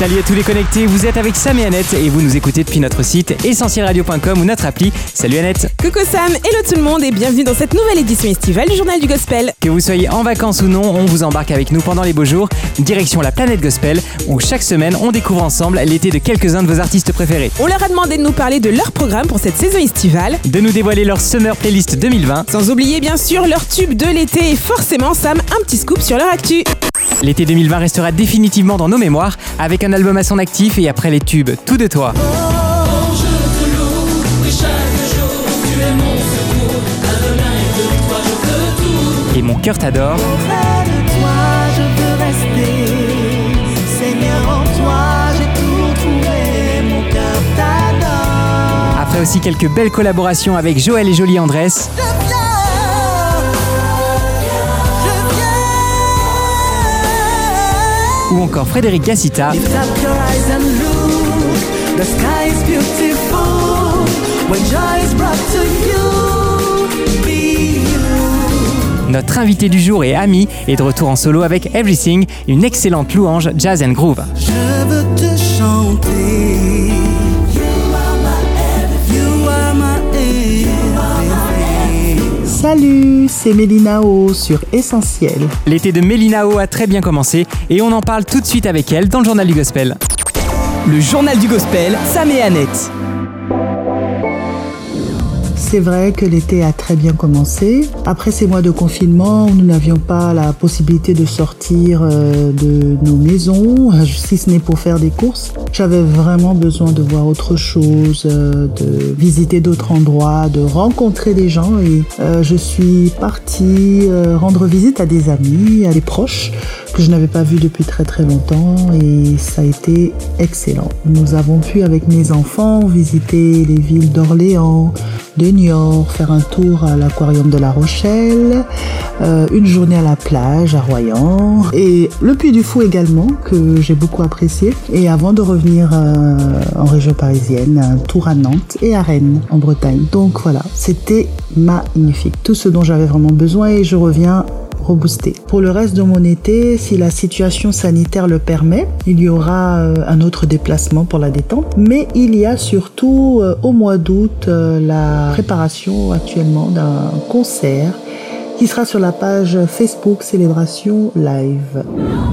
Salut à tous les connectés, vous êtes avec Sam et Annette et vous nous écoutez depuis notre site essentielradio.com ou notre appli. Salut Annette Coucou Sam, hello tout le monde et bienvenue dans cette nouvelle édition estivale du Journal du Gospel. Que vous soyez en vacances ou non, on vous embarque avec nous pendant les beaux jours, direction la planète Gospel, où chaque semaine on découvre ensemble l'été de quelques-uns de vos artistes préférés. On leur a demandé de nous parler de leur programme pour cette saison estivale, De nous dévoiler leur Summer Playlist 2020. sans oublier bien sûr leur tube de l'été et forcément Sam, un petit scoop sur leur actu. L'été 2020 restera définitivement dans nos mémoires, avec un album à son actif et après les tubes Tout de toi. Et mon cœur t'adore. Après aussi quelques belles collaborations avec Joël et Jolie Andress. To you, be you. Notre invité du jour et ami est de retour en solo avec Everything, une excellente louange jazz and groove. Je veux te chanter. Salut, c'est Mélina O sur Essentiel. L'été de Mélinao a très bien commencé et on en parle tout de suite avec elle dans le journal du gospel. Le journal du gospel, Sam et Annette. C'est vrai que l'été a très bien commencé. Après ces mois de confinement, nous n'avions pas la possibilité de sortir euh, de nos maisons, euh, si ce n'est pour faire des courses. J'avais vraiment besoin de voir autre chose, euh, de visiter d'autres endroits, de rencontrer des gens. Et je suis partie rendre visite à des amis, à des proches que je n'avais pas vus depuis très très longtemps et ça a été excellent. Nous avons pu avec mes enfants visiter les villes d'Orléans, de Niort, faire un tour à l'aquarium de La Rochelle, euh, une journée à la plage à Royan et le Puy du Fou également que j'ai beaucoup apprécié. Et avant de revenir euh, en région parisienne, un tour à Nantes et à Rennes en Bretagne. Donc voilà, c'était magnifique. Tout ce dont j'avais vraiment besoin et je reviens Pour le reste de mon été, si la situation sanitaire le permet, il y aura euh, un autre déplacement pour la détente. Mais il y a surtout euh, au mois d'août euh, la préparation actuellement d'un concert qui sera sur la page Facebook Célébration Live.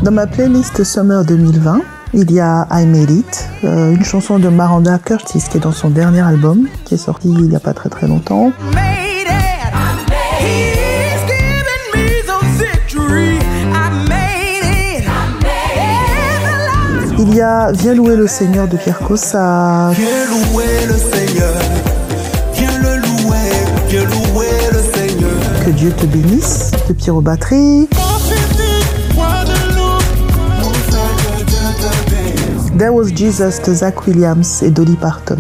Dans ma playlist Summer 2020, il y a I Made It, une chanson de Miranda Curtis qui est dans son dernier album, qui est sorti il n'y a pas très très longtemps. Viens louer le Seigneur de Pierre Cossa, Viens louer le Seigneur, viens le louer, viens louer le Seigneur. Que Dieu te bénisse de Pierrot Batterie. There Was Jesus de Zach Williams et Dolly Parton.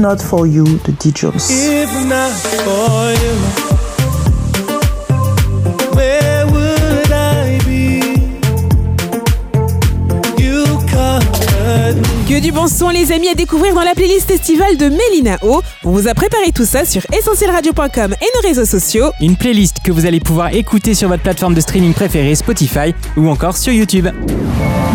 Not For You de D. Jones. If not for you, where would I be? You covered me. Que du bon son les amis à découvrir dans la playlist estivale de Mélina O. On vous a préparé tout ça sur essentielradio.com et nos réseaux sociaux. Une playlist que vous allez pouvoir écouter sur votre plateforme de streaming préférée Spotify ou encore sur YouTube.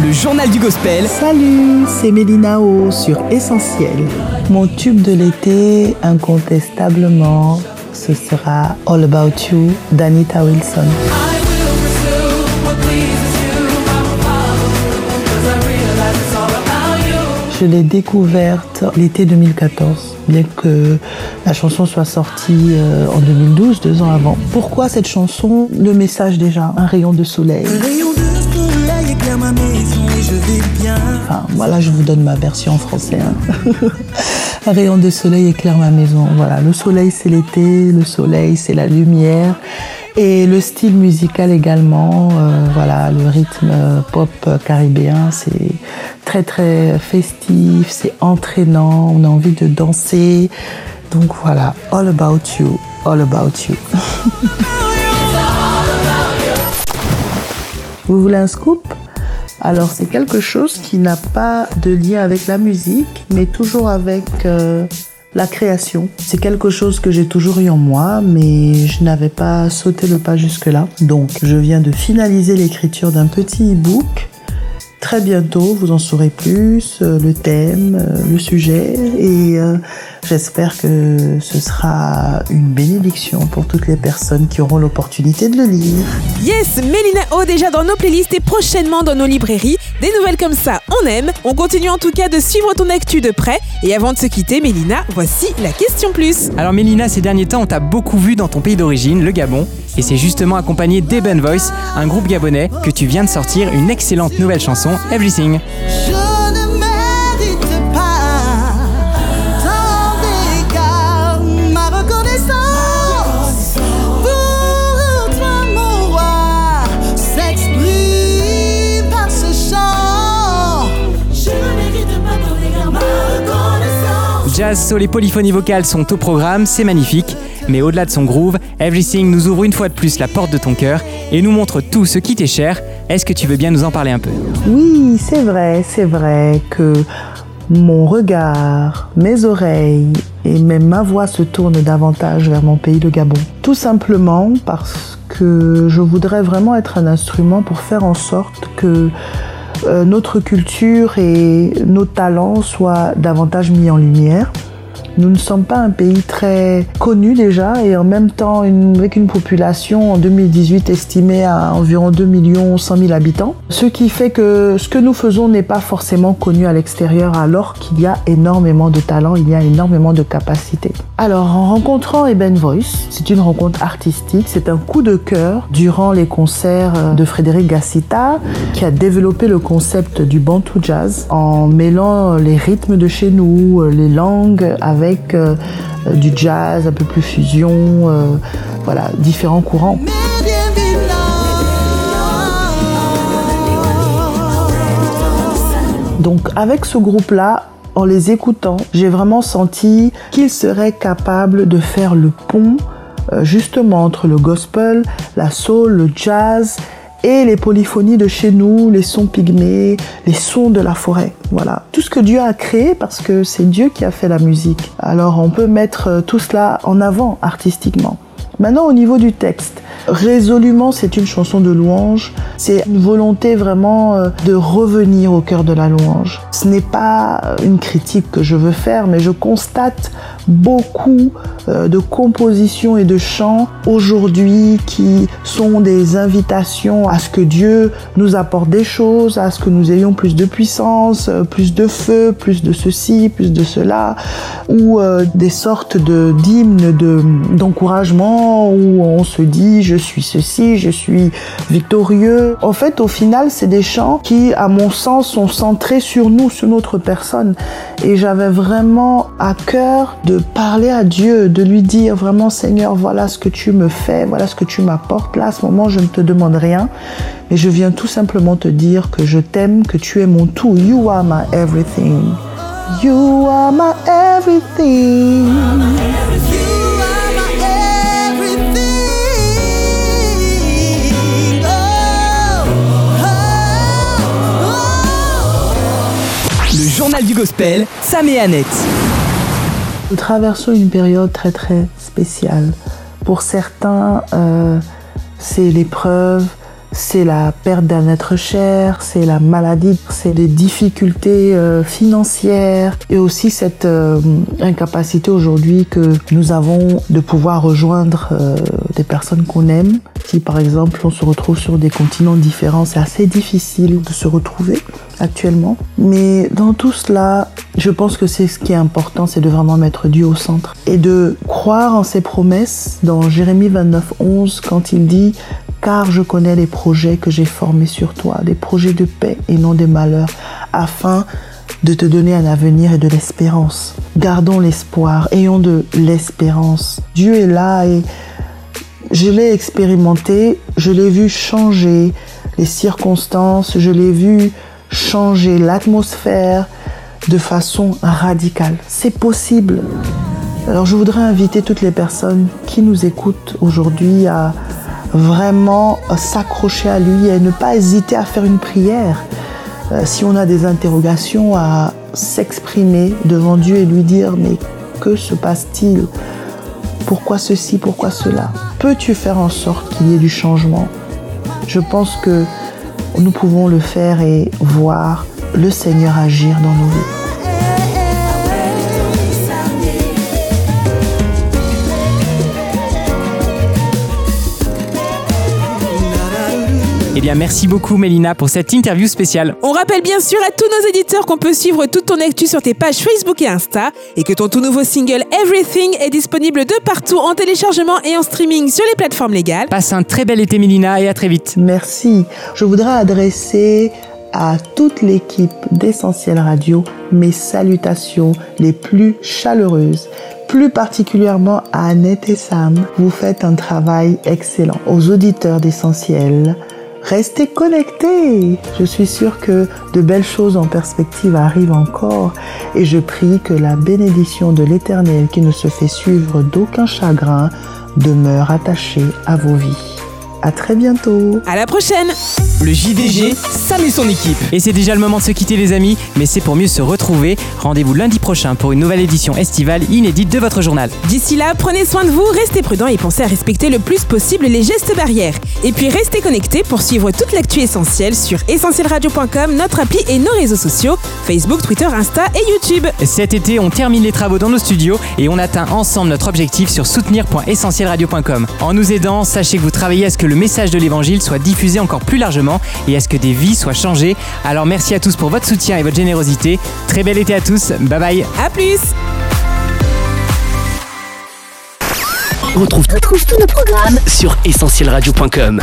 Le journal du gospel, Salut, c'est Mélina O sur Essentiel. Mon tube de l'été, incontestablement, ce sera All About You d'Anita Wilson. Je l'ai découverte l'été 2014, bien que la chanson soit sortie euh, en 2012, deux ans avant. Pourquoi cette chanson? Le message déjà, un rayon de soleil. Un rayon de soleil éclaire ma maison et je vais bien. Enfin, voilà, je vous donne ma version en français. hein. Un rayon de soleil éclaire ma maison. Voilà, le soleil c'est l'été, le soleil c'est la lumière. Et le style musical également, euh, voilà, le rythme euh, pop euh, caribéen, c'est très très festif, c'est entraînant, on a envie de danser. Donc voilà, all about you, all about you. Vous voulez un scoop? Alors c'est quelque chose qui n'a pas de lien avec la musique, mais toujours avec euh, la création. C'est quelque chose que j'ai toujours eu en moi, mais je n'avais pas sauté le pas jusque-là. Donc je viens de finaliser l'écriture d'un petit e-book. Très bientôt, vous en saurez plus, euh, le thème, euh, le sujet, et euh, j'espère que ce sera une bénédiction pour toutes les personnes qui auront l'opportunité de le lire. Yes, Mélina O déjà dans nos playlists et prochainement dans nos librairies. Des nouvelles comme ça, on aime. On continue en tout cas de suivre ton actu de près. Et avant de se quitter, Mélina, voici la question plus. Alors Mélina, ces derniers temps, on t'a beaucoup vu dans ton pays d'origine, le Gabon, et c'est justement accompagné d'Eben Voice, un groupe gabonais, que tu viens de sortir une excellente nouvelle chanson, Everything. Jazz, soul et polyphonie vocale sont au programme, c'est magnifique. Mais au-delà de son groove, Everything nous ouvre une fois de plus la porte de ton cœur et nous montre tout ce qui t'est cher. Est-ce que tu veux bien nous en parler un peu? Oui, c'est vrai, c'est vrai que mon regard, mes oreilles et même ma voix se tournent davantage vers mon pays, le Gabon. Tout simplement parce que je voudrais vraiment être un instrument pour faire en sorte que notre culture et nos talents soient davantage mis en lumière. Nous ne sommes pas un pays très connu déjà et en même temps avec une population en 2018 estimée à environ 2 millions 100 000 habitants. Ce qui fait que ce que nous faisons n'est pas forcément connu à l'extérieur alors qu'il y a énormément de talent, il y a énormément de capacités. Alors en rencontrant Eben Voice, c'est une rencontre artistique, c'est un coup de cœur durant les concerts euh, de Frédéric Gassita qui a développé le concept du Bantu Jazz en mêlant les rythmes de chez nous, euh, les langues avec euh, euh, du jazz un peu plus fusion, euh, voilà, différents courants. Donc avec ce groupe-là, en les écoutant, j'ai vraiment senti qu'ils seraient capables de faire le pont euh, justement entre le gospel, la soul, le jazz et les polyphonies de chez nous, les sons pygmées, les sons de la forêt. Voilà, tout ce que Dieu a créé parce que c'est Dieu qui a fait la musique. Alors on peut mettre euh, tout cela en avant artistiquement. Maintenant, au niveau du texte, résolument, c'est une chanson de louange. C'est une volonté vraiment euh, de revenir au cœur de la louange. Ce n'est pas euh, une critique que je veux faire, mais je constate beaucoup euh, de compositions et de chants aujourd'hui qui sont des invitations à ce que Dieu nous apporte des choses, à ce que nous ayons plus de puissance, plus de feu, plus de ceci, plus de cela, ou des sortes de d'hymnes de d'encouragement où on se dit je suis ceci, je suis victorieux. En fait, au final, c'est des chants qui, à mon sens, sont centrés sur nous, sur notre personne. Et j'avais vraiment à cœur de parler à Dieu, de lui dire vraiment Seigneur, voilà ce que tu me fais, voilà ce que tu m'apportes. Là, à ce moment, je ne te demande rien, mais je viens tout simplement te dire que je t'aime, que tu es mon tout. You are my everything. You are my everything. Gospel, Sam et Annette. Nous traversons une période très très spéciale. Pour certains, euh, c'est l'épreuve, c'est la perte d'un être cher, c'est la maladie, c'est les difficultés euh, financières et aussi cette euh, incapacité aujourd'hui que nous avons de pouvoir rejoindre euh, des personnes qu'on aime. Si par exemple on se retrouve sur des continents différents, c'est assez difficile de se retrouver actuellement. Mais dans tout cela, je pense que c'est ce qui est important, c'est de vraiment mettre Dieu au centre et de croire en ses promesses dans Jérémie 29, 11 quand il dit car je connais les projets que j'ai formés sur toi, des projets de paix et non des malheurs, afin de te donner un avenir et de l'espérance. Gardons l'espoir, ayons de l'espérance. Dieu est là et je l'ai expérimenté, je l'ai vu changer les circonstances, je l'ai vu changer l'atmosphère de façon radicale. C'est possible. Alors je voudrais inviter toutes les personnes qui nous écoutent aujourd'hui à vraiment s'accrocher à lui et ne pas hésiter à faire une prière. Euh, si on a des interrogations, à s'exprimer devant Dieu et lui dire mais que se passe-t-il? Pourquoi ceci? Pourquoi cela? Peux-tu faire en sorte qu'il y ait du changement? Je pense que nous pouvons le faire et voir le Seigneur agir dans nos vies. Eh bien, merci beaucoup Mélina pour cette interview spéciale. On rappelle bien sûr à tous nos éditeurs qu'on peut suivre toute ton actu sur tes pages Facebook et Insta et que ton tout nouveau single Everything est disponible de partout en téléchargement et en streaming sur les plateformes légales. Passe un très bel été Mélina et à très vite. Merci. Je voudrais adresser à toute l'équipe d'Essentiel Radio mes salutations les plus chaleureuses. Plus particulièrement à Annette et Sam, vous faites un travail excellent. Aux auditeurs d'Essentiel, restez connectés. Je suis sûre que de belles choses en perspective arrivent encore et je prie que la bénédiction de l'Éternel qui ne se fait suivre d'aucun chagrin demeure attachée à vos vies. À très bientôt. À la prochaine Le JDG, Sam et son équipe. Et c'est déjà le moment de se quitter les amis, mais c'est pour mieux se retrouver. Rendez-vous lundi prochain pour une nouvelle édition estivale inédite de votre journal. D'ici là, prenez soin de vous, restez prudents et pensez à respecter le plus possible les gestes barrières. Et puis restez connectés pour suivre toute l'actu essentielle sur essentielradio.com, notre appli et nos réseaux sociaux, Facebook, Twitter, Insta et YouTube. Cet été, on termine les travaux dans nos studios et on atteint ensemble notre objectif sur soutenir.essentielradio.com. En nous aidant, sachez que vous travaillez à ce que le message de l'évangile soit diffusé encore plus largement et à ce que des vies soient changées. Alors merci à tous pour votre soutien et votre générosité. Très bel été à tous. Bye bye. À plus Retrouve, Retrouve tous nos programmes sur essentielradio.com.